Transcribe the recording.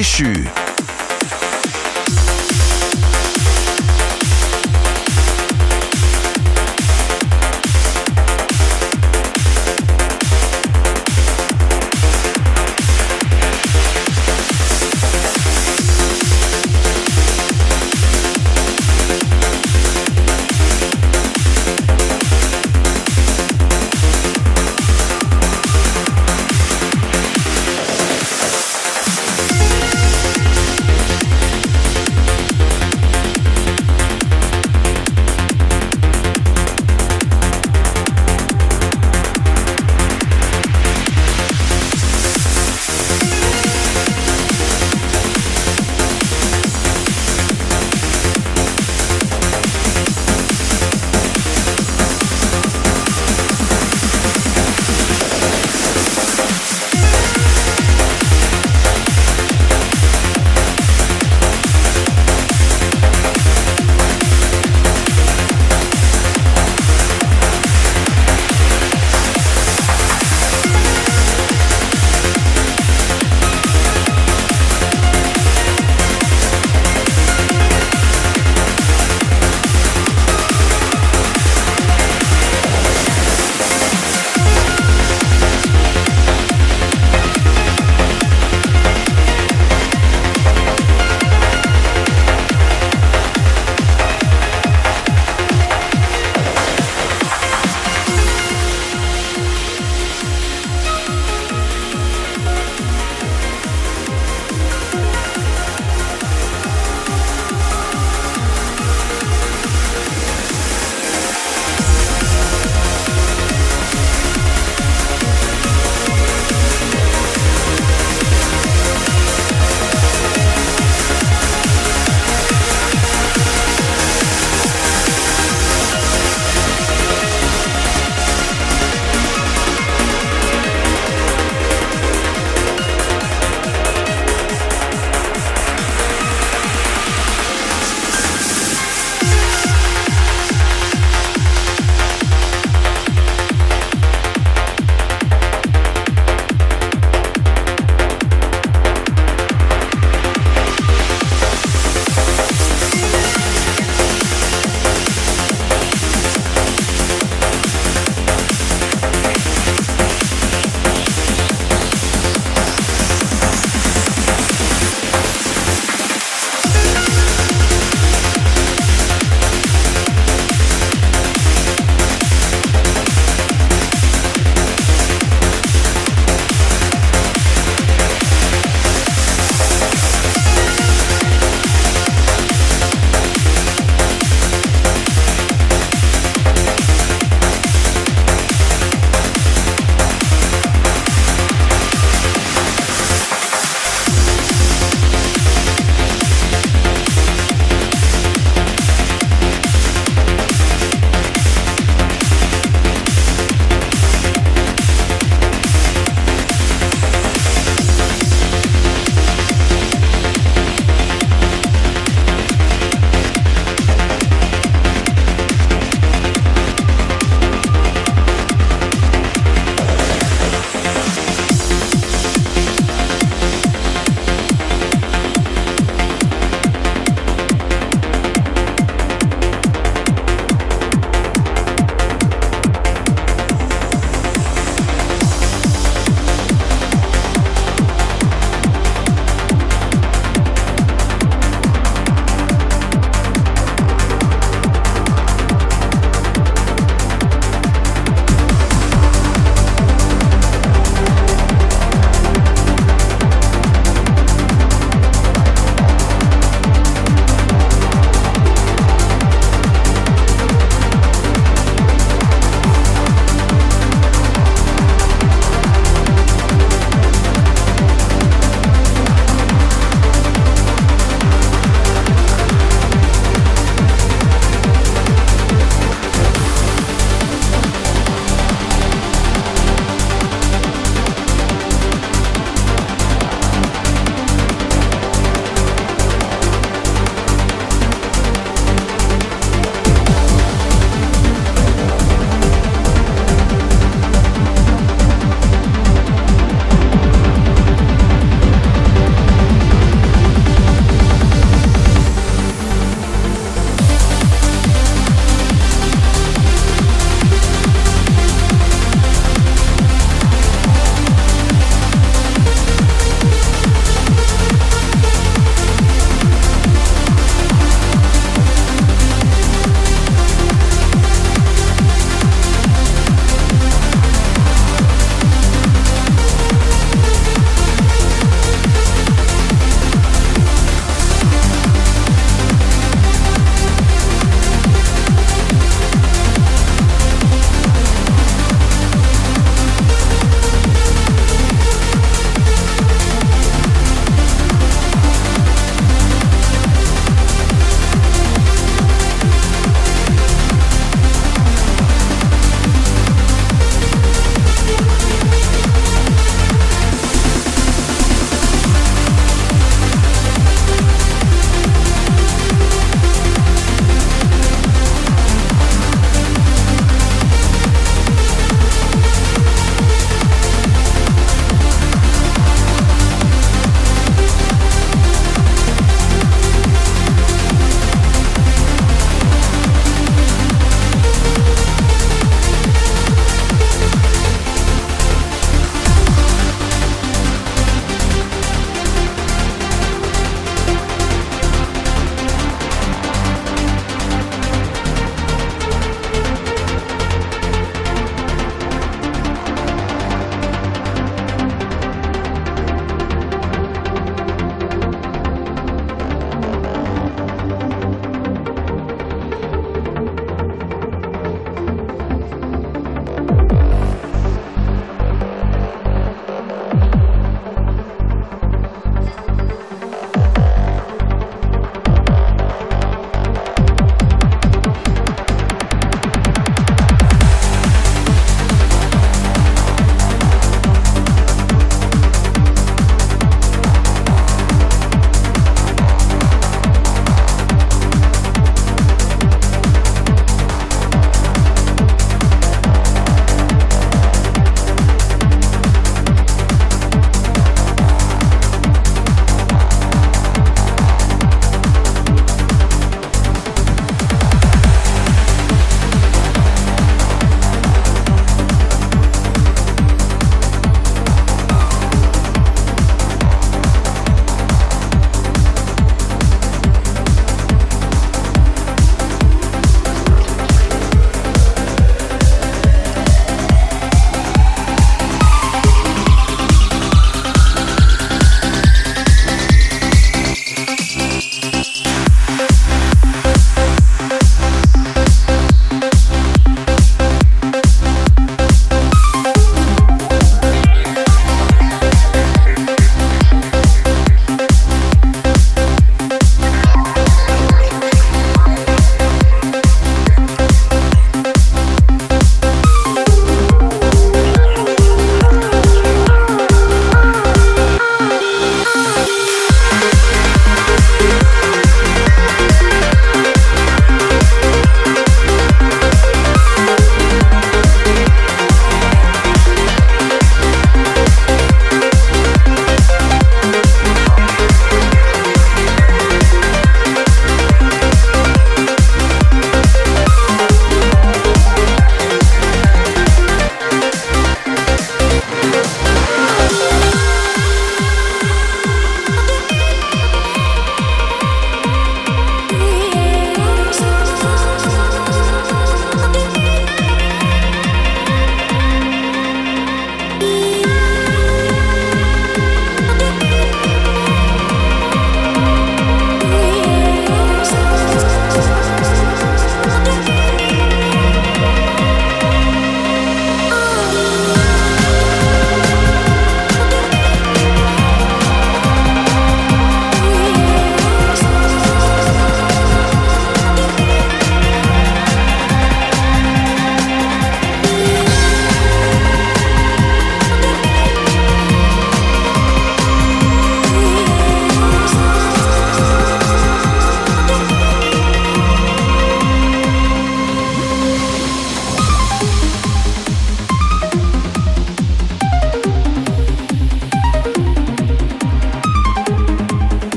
L'ange.